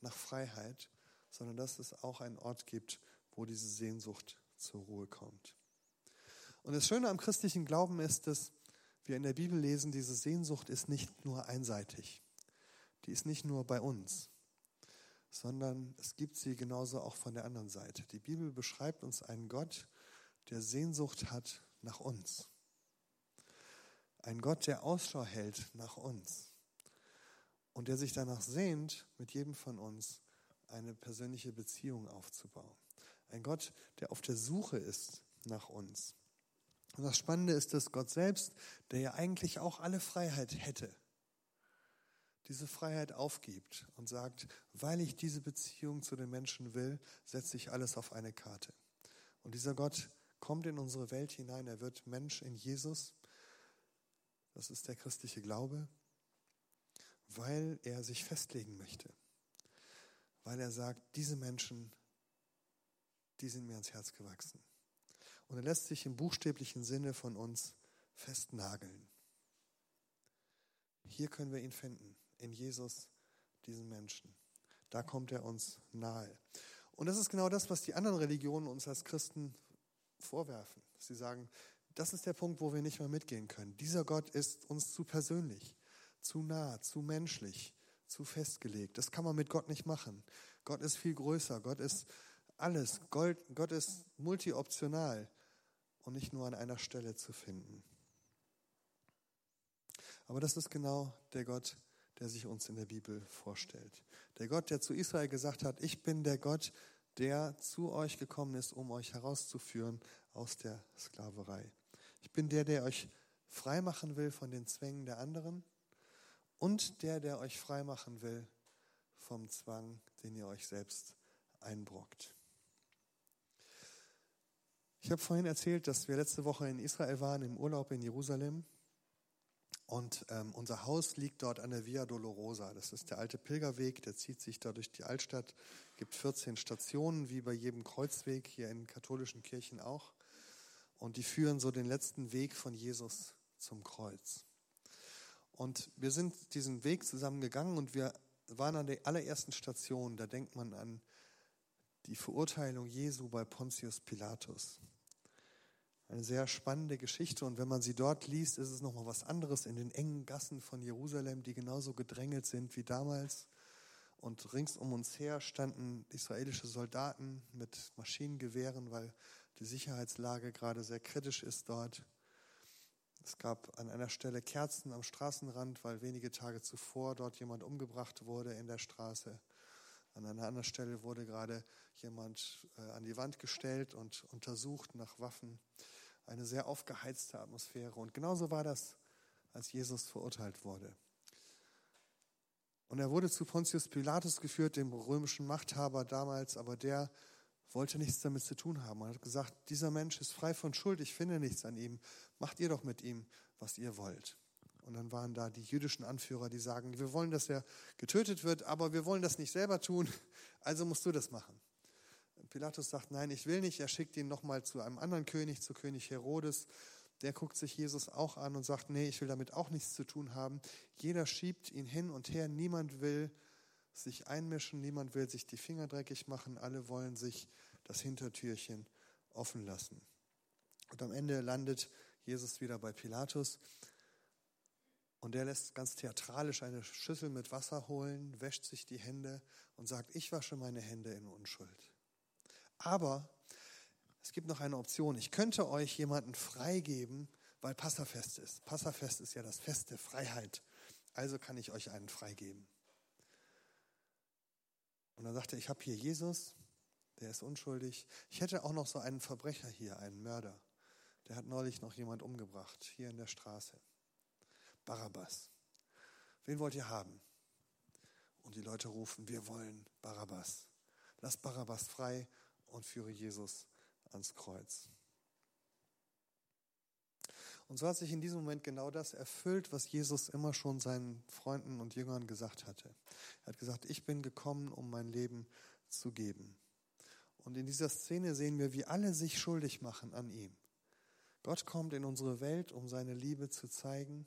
nach Freiheit, sondern dass es auch einen Ort gibt, wo diese Sehnsucht zur Ruhe kommt. Und das Schöne am christlichen Glauben ist, dass wir in der Bibel lesen, diese Sehnsucht ist nicht nur einseitig. Die ist nicht nur bei uns, sondern es gibt sie genauso auch von der anderen Seite. Die Bibel beschreibt uns einen Gott, der Sehnsucht hat nach uns. Ein Gott, der Ausschau hält nach uns und der sich danach sehnt, mit jedem von uns eine persönliche Beziehung aufzubauen. Ein Gott, der auf der Suche ist nach uns. Und das Spannende ist, dass Gott selbst, der ja eigentlich auch alle Freiheit hätte, diese Freiheit aufgibt und sagt, weil ich diese Beziehung zu den Menschen will, setze ich alles auf eine Karte. Und dieser Gott kommt in unsere Welt hinein, er wird Mensch in Jesus. Das ist der christliche Glaube, weil er sich festlegen möchte. Weil er sagt, diese Menschen, die sind mir ans Herz gewachsen. Und er lässt sich im buchstäblichen Sinne von uns festnageln. Hier können wir ihn finden, in Jesus, diesen Menschen. Da kommt er uns nahe. Und das ist genau das, was die anderen Religionen uns als Christen vorwerfen. Sie sagen, das ist der Punkt, wo wir nicht mehr mitgehen können. Dieser Gott ist uns zu persönlich, zu nah, zu menschlich, zu festgelegt. Das kann man mit Gott nicht machen. Gott ist viel größer. Gott ist alles. Gott ist multioptional und nicht nur an einer Stelle zu finden. Aber das ist genau der Gott, der sich uns in der Bibel vorstellt. Der Gott, der zu Israel gesagt hat, ich bin der Gott, der zu euch gekommen ist, um euch herauszuführen aus der Sklaverei. Ich bin der, der euch frei machen will von den Zwängen der anderen und der, der euch frei machen will vom Zwang, den ihr euch selbst einbrockt. Ich habe vorhin erzählt, dass wir letzte Woche in Israel waren, im Urlaub in Jerusalem. Und ähm, unser Haus liegt dort an der Via Dolorosa. Das ist der alte Pilgerweg, der zieht sich da durch die Altstadt. Es gibt 14 Stationen, wie bei jedem Kreuzweg hier in katholischen Kirchen auch. Und die führen so den letzten Weg von Jesus zum Kreuz. Und wir sind diesen Weg zusammen gegangen und wir waren an der allerersten Station. Da denkt man an die Verurteilung Jesu bei Pontius Pilatus. Eine sehr spannende Geschichte und wenn man sie dort liest, ist es nochmal was anderes in den engen Gassen von Jerusalem, die genauso gedrängelt sind wie damals. Und rings um uns her standen israelische Soldaten mit Maschinengewehren, weil die Sicherheitslage gerade sehr kritisch ist dort. Es gab an einer Stelle Kerzen am Straßenrand, weil wenige Tage zuvor dort jemand umgebracht wurde in der Straße. An einer anderen Stelle wurde gerade jemand äh, an die Wand gestellt und untersucht nach Waffen. Eine sehr aufgeheizte Atmosphäre. Und genauso war das, als Jesus verurteilt wurde. Und er wurde zu Pontius Pilatus geführt, dem römischen Machthaber damals, aber der wollte nichts damit zu tun haben. Er hat gesagt, dieser Mensch ist frei von Schuld, ich finde nichts an ihm. Macht ihr doch mit ihm, was ihr wollt. Und dann waren da die jüdischen Anführer, die sagen, wir wollen, dass er getötet wird, aber wir wollen das nicht selber tun, also musst du das machen. Pilatus sagt, nein, ich will nicht. Er schickt ihn nochmal zu einem anderen König, zu König Herodes. Der guckt sich Jesus auch an und sagt, nee, ich will damit auch nichts zu tun haben. Jeder schiebt ihn hin und her. Niemand will sich einmischen, niemand will sich die Finger dreckig machen. Alle wollen sich das Hintertürchen offen lassen. Und am Ende landet Jesus wieder bei Pilatus und der lässt ganz theatralisch eine Schüssel mit Wasser holen, wäscht sich die Hände und sagt, ich wasche meine Hände in Unschuld. Aber es gibt noch eine Option. Ich könnte euch jemanden freigeben, weil Passafest ist. Passafest ist ja das Fest der Freiheit. Also kann ich euch einen freigeben. Und dann sagte er, ich habe hier Jesus, der ist unschuldig. Ich hätte auch noch so einen Verbrecher hier, einen Mörder. Der hat neulich noch jemand umgebracht, hier in der Straße. Barabbas. Wen wollt ihr haben? Und die Leute rufen, wir wollen Barabbas. Lass Barabbas frei und führe Jesus ans Kreuz. Und so hat sich in diesem Moment genau das erfüllt, was Jesus immer schon seinen Freunden und Jüngern gesagt hatte. Er hat gesagt, ich bin gekommen, um mein Leben zu geben. Und in dieser Szene sehen wir, wie alle sich schuldig machen an ihm. Gott kommt in unsere Welt, um seine Liebe zu zeigen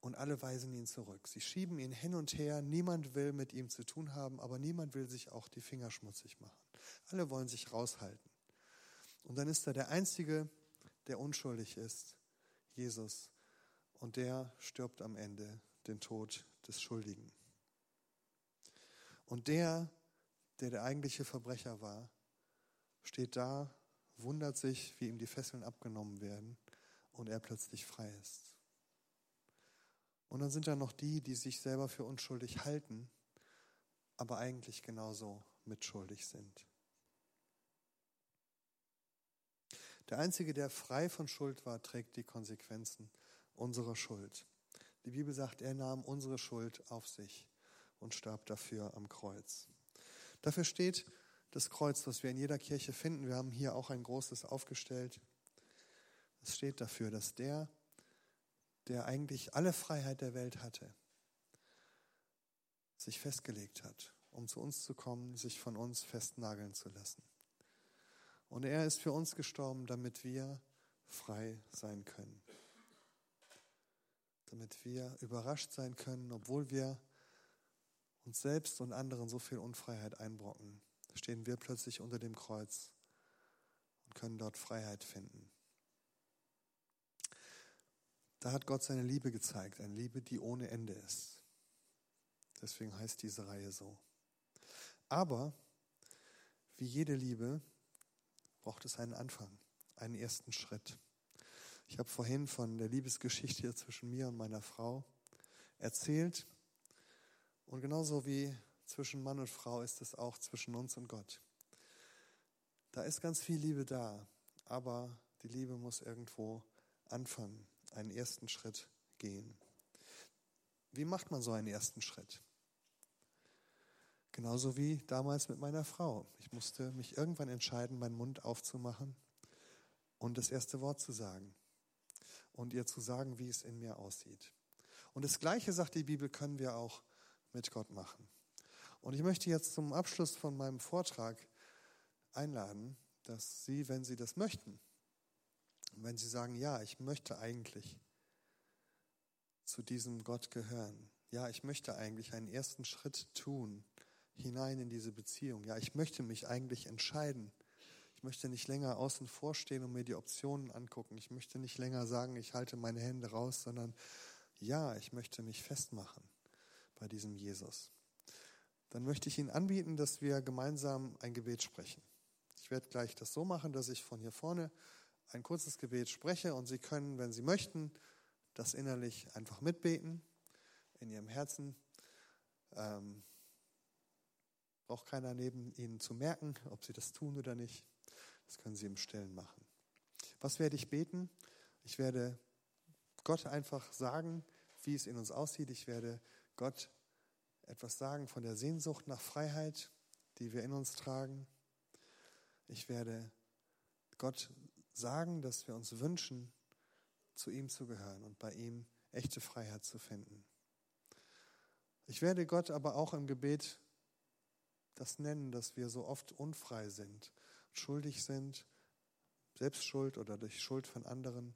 und alle weisen ihn zurück. Sie schieben ihn hin und her, niemand will mit ihm zu tun haben, aber niemand will sich auch die Finger schmutzig machen. Alle wollen sich raushalten. Und dann ist da der Einzige, der unschuldig ist, Jesus. Und der stirbt am Ende den Tod des Schuldigen. Und der, der der eigentliche Verbrecher war, steht da, wundert sich, wie ihm die Fesseln abgenommen werden und er plötzlich frei ist. Und dann sind da noch die, die sich selber für unschuldig halten, aber eigentlich genauso mitschuldig sind. Der Einzige, der frei von Schuld war, trägt die Konsequenzen unserer Schuld. Die Bibel sagt, er nahm unsere Schuld auf sich und starb dafür am Kreuz. Dafür steht das Kreuz, was wir in jeder Kirche finden. Wir haben hier auch ein großes aufgestellt. Es steht dafür, dass der, der eigentlich alle Freiheit der Welt hatte, sich festgelegt hat, um zu uns zu kommen, sich von uns festnageln zu lassen. Und er ist für uns gestorben, damit wir frei sein können. Damit wir überrascht sein können, obwohl wir uns selbst und anderen so viel Unfreiheit einbrocken, stehen wir plötzlich unter dem Kreuz und können dort Freiheit finden. Da hat Gott seine Liebe gezeigt, eine Liebe, die ohne Ende ist. Deswegen heißt diese Reihe so. Aber wie jede Liebe braucht es einen Anfang, einen ersten Schritt. Ich habe vorhin von der Liebesgeschichte zwischen mir und meiner Frau erzählt. Und genauso wie zwischen Mann und Frau ist es auch zwischen uns und Gott. Da ist ganz viel Liebe da, aber die Liebe muss irgendwo anfangen, einen ersten Schritt gehen. Wie macht man so einen ersten Schritt? Genauso wie damals mit meiner Frau. Ich musste mich irgendwann entscheiden, meinen Mund aufzumachen und das erste Wort zu sagen und ihr zu sagen, wie es in mir aussieht. Und das Gleiche, sagt die Bibel, können wir auch mit Gott machen. Und ich möchte jetzt zum Abschluss von meinem Vortrag einladen, dass Sie, wenn Sie das möchten, wenn Sie sagen, ja, ich möchte eigentlich zu diesem Gott gehören, ja, ich möchte eigentlich einen ersten Schritt tun hinein in diese Beziehung, ja, ich möchte mich eigentlich entscheiden, ich möchte nicht länger außen vor stehen und mir die Optionen angucken. Ich möchte nicht länger sagen, ich halte meine Hände raus, sondern ja, ich möchte mich festmachen bei diesem Jesus dann möchte ich Ihnen anbieten, dass wir gemeinsam ein Gebet sprechen. Ich werde gleich das so machen, dass ich von hier vorne ein kurzes Gebet spreche und Sie können, wenn Sie möchten, das innerlich einfach mitbeten in Ihrem Herzen. Ähm, braucht keiner neben Ihnen zu merken, ob Sie das tun oder nicht. Das können Sie im Stillen machen. Was werde ich beten? Ich werde Gott einfach sagen, wie es in uns aussieht. Ich werde Gott etwas sagen von der Sehnsucht nach Freiheit, die wir in uns tragen. Ich werde Gott sagen, dass wir uns wünschen, zu ihm zu gehören und bei ihm echte Freiheit zu finden. Ich werde Gott aber auch im Gebet das nennen, dass wir so oft unfrei sind, schuldig sind, Selbstschuld oder durch Schuld von anderen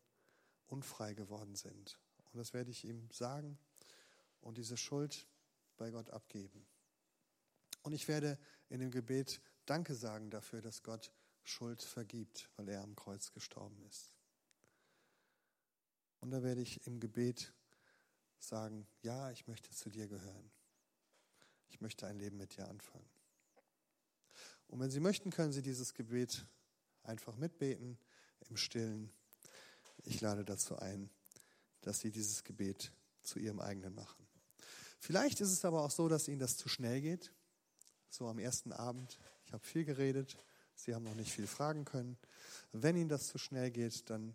unfrei geworden sind. Und das werde ich ihm sagen. Und diese Schuld bei Gott abgeben. Und ich werde in dem Gebet Danke sagen dafür, dass Gott Schuld vergibt, weil er am Kreuz gestorben ist. Und da werde ich im Gebet sagen, ja, ich möchte zu dir gehören. Ich möchte ein Leben mit dir anfangen. Und wenn Sie möchten, können Sie dieses Gebet einfach mitbeten im Stillen. Ich lade dazu ein, dass Sie dieses Gebet zu Ihrem eigenen machen. Vielleicht ist es aber auch so, dass Ihnen das zu schnell geht. So am ersten Abend. Ich habe viel geredet. Sie haben noch nicht viel fragen können. Wenn Ihnen das zu schnell geht, dann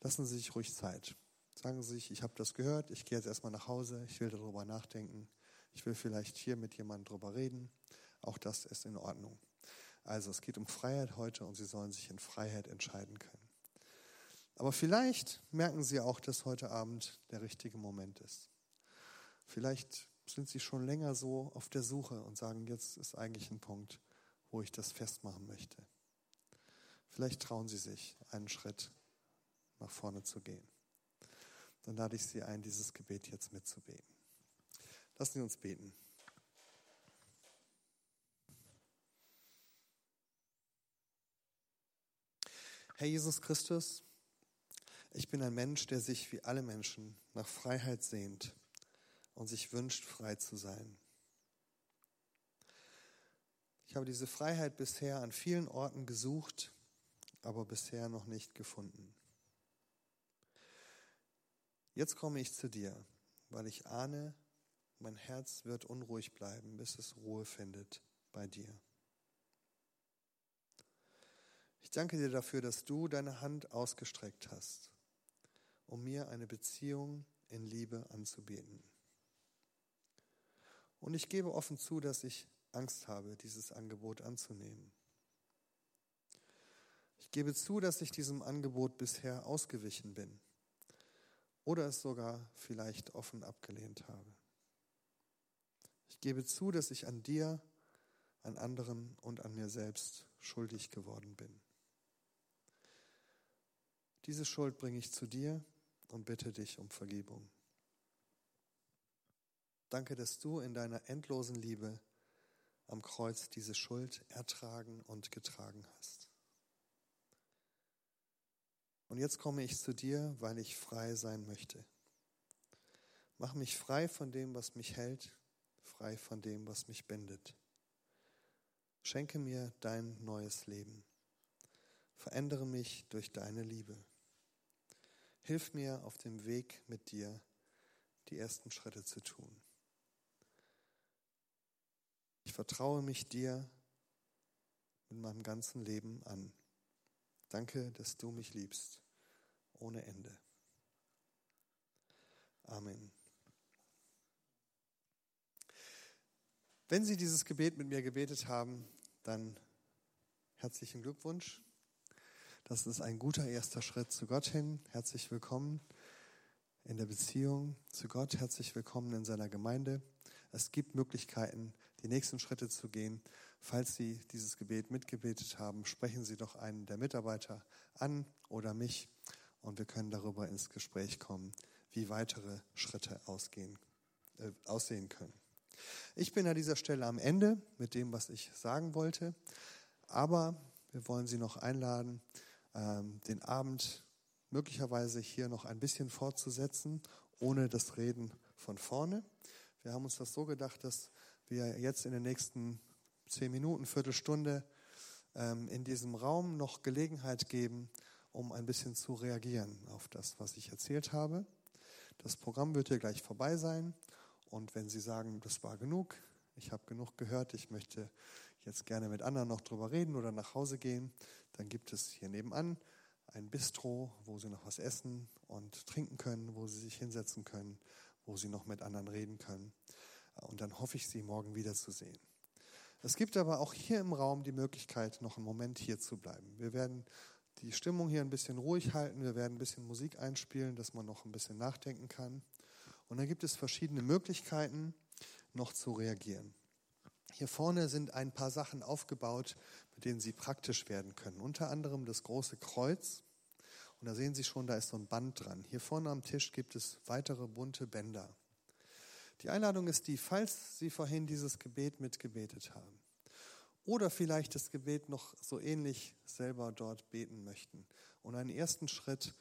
lassen Sie sich ruhig Zeit. Sagen Sie sich, ich habe das gehört, ich gehe jetzt erstmal nach Hause, ich will darüber nachdenken. Ich will vielleicht hier mit jemandem darüber reden. Auch das ist in Ordnung. Also es geht um Freiheit heute und Sie sollen sich in Freiheit entscheiden können. Aber vielleicht merken Sie auch, dass heute Abend der richtige Moment ist. Vielleicht sind Sie schon länger so auf der Suche und sagen, jetzt ist eigentlich ein Punkt, wo ich das festmachen möchte. Vielleicht trauen Sie sich, einen Schritt nach vorne zu gehen. Dann lade ich Sie ein, dieses Gebet jetzt mitzubeten. Lassen Sie uns beten. Herr Jesus Christus, ich bin ein Mensch, der sich wie alle Menschen nach Freiheit sehnt und sich wünscht, frei zu sein. Ich habe diese Freiheit bisher an vielen Orten gesucht, aber bisher noch nicht gefunden. Jetzt komme ich zu dir, weil ich ahne, mein Herz wird unruhig bleiben, bis es Ruhe findet bei dir. Ich danke dir dafür, dass du deine Hand ausgestreckt hast, um mir eine Beziehung in Liebe anzubieten. Und ich gebe offen zu, dass ich Angst habe, dieses Angebot anzunehmen. Ich gebe zu, dass ich diesem Angebot bisher ausgewichen bin oder es sogar vielleicht offen abgelehnt habe. Ich gebe zu, dass ich an dir, an anderen und an mir selbst schuldig geworden bin. Diese Schuld bringe ich zu dir und bitte dich um Vergebung. Danke, dass du in deiner endlosen Liebe am Kreuz diese Schuld ertragen und getragen hast. Und jetzt komme ich zu dir, weil ich frei sein möchte. Mach mich frei von dem, was mich hält, frei von dem, was mich bindet. Schenke mir dein neues Leben. Verändere mich durch deine Liebe. Hilf mir auf dem Weg mit dir die ersten Schritte zu tun. Ich vertraue mich dir mit meinem ganzen Leben an. Danke, dass du mich liebst ohne Ende. Amen. Wenn Sie dieses Gebet mit mir gebetet haben, dann herzlichen Glückwunsch. Das ist ein guter erster Schritt zu Gott hin. Herzlich willkommen in der Beziehung zu Gott. Herzlich willkommen in seiner Gemeinde. Es gibt Möglichkeiten, die nächsten Schritte zu gehen. Falls Sie dieses Gebet mitgebetet haben, sprechen Sie doch einen der Mitarbeiter an oder mich und wir können darüber ins Gespräch kommen, wie weitere Schritte ausgehen, äh, aussehen können. Ich bin an dieser Stelle am Ende mit dem, was ich sagen wollte, aber wir wollen Sie noch einladen, den Abend möglicherweise hier noch ein bisschen fortzusetzen, ohne das Reden von vorne. Wir haben uns das so gedacht, dass wir jetzt in den nächsten zehn Minuten, Viertelstunde ähm, in diesem Raum noch Gelegenheit geben, um ein bisschen zu reagieren auf das, was ich erzählt habe. Das Programm wird hier gleich vorbei sein. Und wenn Sie sagen, das war genug, ich habe genug gehört, ich möchte jetzt gerne mit anderen noch drüber reden oder nach Hause gehen, dann gibt es hier nebenan ein Bistro, wo Sie noch was essen und trinken können, wo Sie sich hinsetzen können, wo Sie noch mit anderen reden können. Und dann hoffe ich, Sie morgen wiederzusehen. Es gibt aber auch hier im Raum die Möglichkeit, noch einen Moment hier zu bleiben. Wir werden die Stimmung hier ein bisschen ruhig halten. Wir werden ein bisschen Musik einspielen, dass man noch ein bisschen nachdenken kann. Und dann gibt es verschiedene Möglichkeiten, noch zu reagieren. Hier vorne sind ein paar Sachen aufgebaut, mit denen Sie praktisch werden können. Unter anderem das große Kreuz. Und da sehen Sie schon, da ist so ein Band dran. Hier vorne am Tisch gibt es weitere bunte Bänder. Die Einladung ist die, falls Sie vorhin dieses Gebet mitgebetet haben, oder vielleicht das Gebet noch so ähnlich selber dort beten möchten und einen ersten Schritt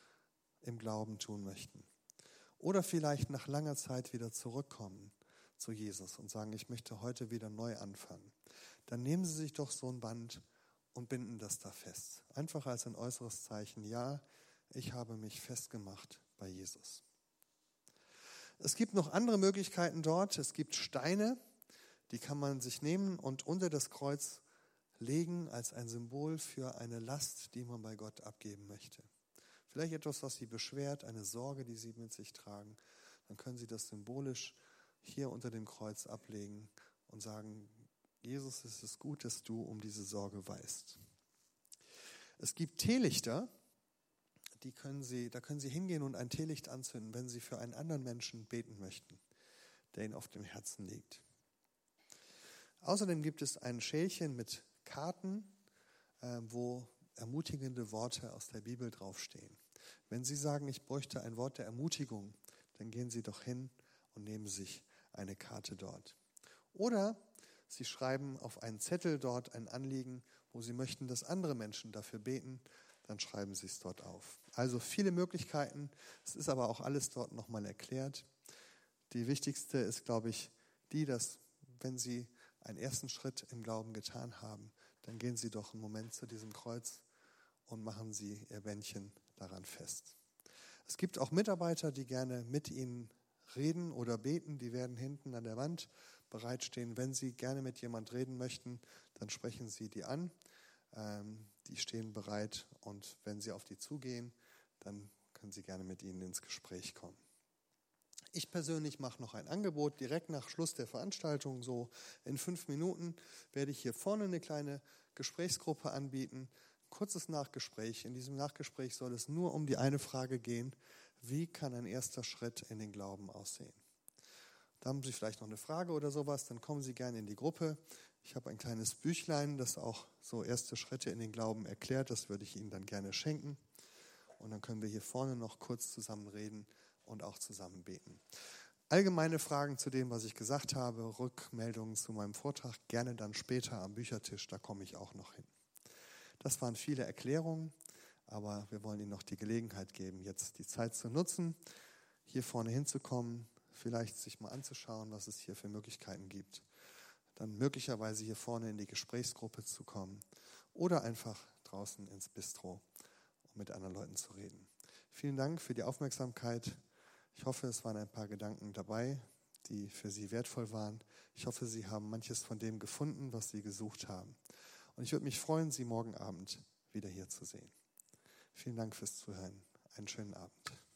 im Glauben tun möchten. Oder vielleicht nach langer Zeit wieder zurückkommen zu Jesus und sagen, ich möchte heute wieder neu anfangen. Dann nehmen Sie sich doch so ein Band und binden das da fest. Einfach als ein äußeres Zeichen, ja, ich habe mich festgemacht bei Jesus. Es gibt noch andere Möglichkeiten dort. Es gibt Steine, die kann man sich nehmen und unter das Kreuz legen als ein Symbol für eine Last, die man bei Gott abgeben möchte. Vielleicht etwas, was Sie beschwert, eine Sorge, die Sie mit sich tragen. Dann können Sie das symbolisch hier unter dem Kreuz ablegen und sagen, Jesus, es ist gut, dass du um diese Sorge weißt. Es gibt Teelichter, die können Sie, da können Sie hingehen und ein Teelicht anzünden, wenn Sie für einen anderen Menschen beten möchten, der Ihnen auf dem Herzen liegt. Außerdem gibt es ein Schälchen mit Karten, äh, wo ermutigende Worte aus der Bibel draufstehen. Wenn Sie sagen, ich bräuchte ein Wort der Ermutigung, dann gehen Sie doch hin und nehmen sich eine Karte dort. Oder Sie schreiben auf einen Zettel dort ein Anliegen, wo Sie möchten, dass andere Menschen dafür beten, dann schreiben Sie es dort auf. Also viele Möglichkeiten. Es ist aber auch alles dort nochmal erklärt. Die wichtigste ist, glaube ich, die, dass wenn Sie einen ersten Schritt im Glauben getan haben, dann gehen Sie doch einen Moment zu diesem Kreuz und machen Sie Ihr Bändchen daran fest. Es gibt auch Mitarbeiter, die gerne mit Ihnen reden oder beten. Die werden hinten an der Wand bereitstehen. Wenn Sie gerne mit jemand reden möchten, dann sprechen Sie die an. Ähm, die stehen bereit und wenn Sie auf die zugehen, dann können Sie gerne mit ihnen ins Gespräch kommen. Ich persönlich mache noch ein Angebot direkt nach Schluss der Veranstaltung. So in fünf Minuten werde ich hier vorne eine kleine Gesprächsgruppe anbieten. Kurzes Nachgespräch. In diesem Nachgespräch soll es nur um die eine Frage gehen, wie kann ein erster Schritt in den Glauben aussehen? Da haben Sie vielleicht noch eine Frage oder sowas, dann kommen Sie gerne in die Gruppe. Ich habe ein kleines Büchlein, das auch so erste Schritte in den Glauben erklärt. Das würde ich Ihnen dann gerne schenken. Und dann können wir hier vorne noch kurz zusammen reden und auch zusammen beten. Allgemeine Fragen zu dem, was ich gesagt habe, Rückmeldungen zu meinem Vortrag, gerne dann später am Büchertisch, da komme ich auch noch hin. Das waren viele Erklärungen, aber wir wollen Ihnen noch die Gelegenheit geben, jetzt die Zeit zu nutzen, hier vorne hinzukommen, vielleicht sich mal anzuschauen, was es hier für Möglichkeiten gibt. Dann möglicherweise hier vorne in die Gesprächsgruppe zu kommen oder einfach draußen ins Bistro, um mit anderen Leuten zu reden. Vielen Dank für die Aufmerksamkeit. Ich hoffe, es waren ein paar Gedanken dabei, die für Sie wertvoll waren. Ich hoffe, Sie haben manches von dem gefunden, was Sie gesucht haben. Und ich würde mich freuen, Sie morgen Abend wieder hier zu sehen. Vielen Dank fürs Zuhören. Einen schönen Abend.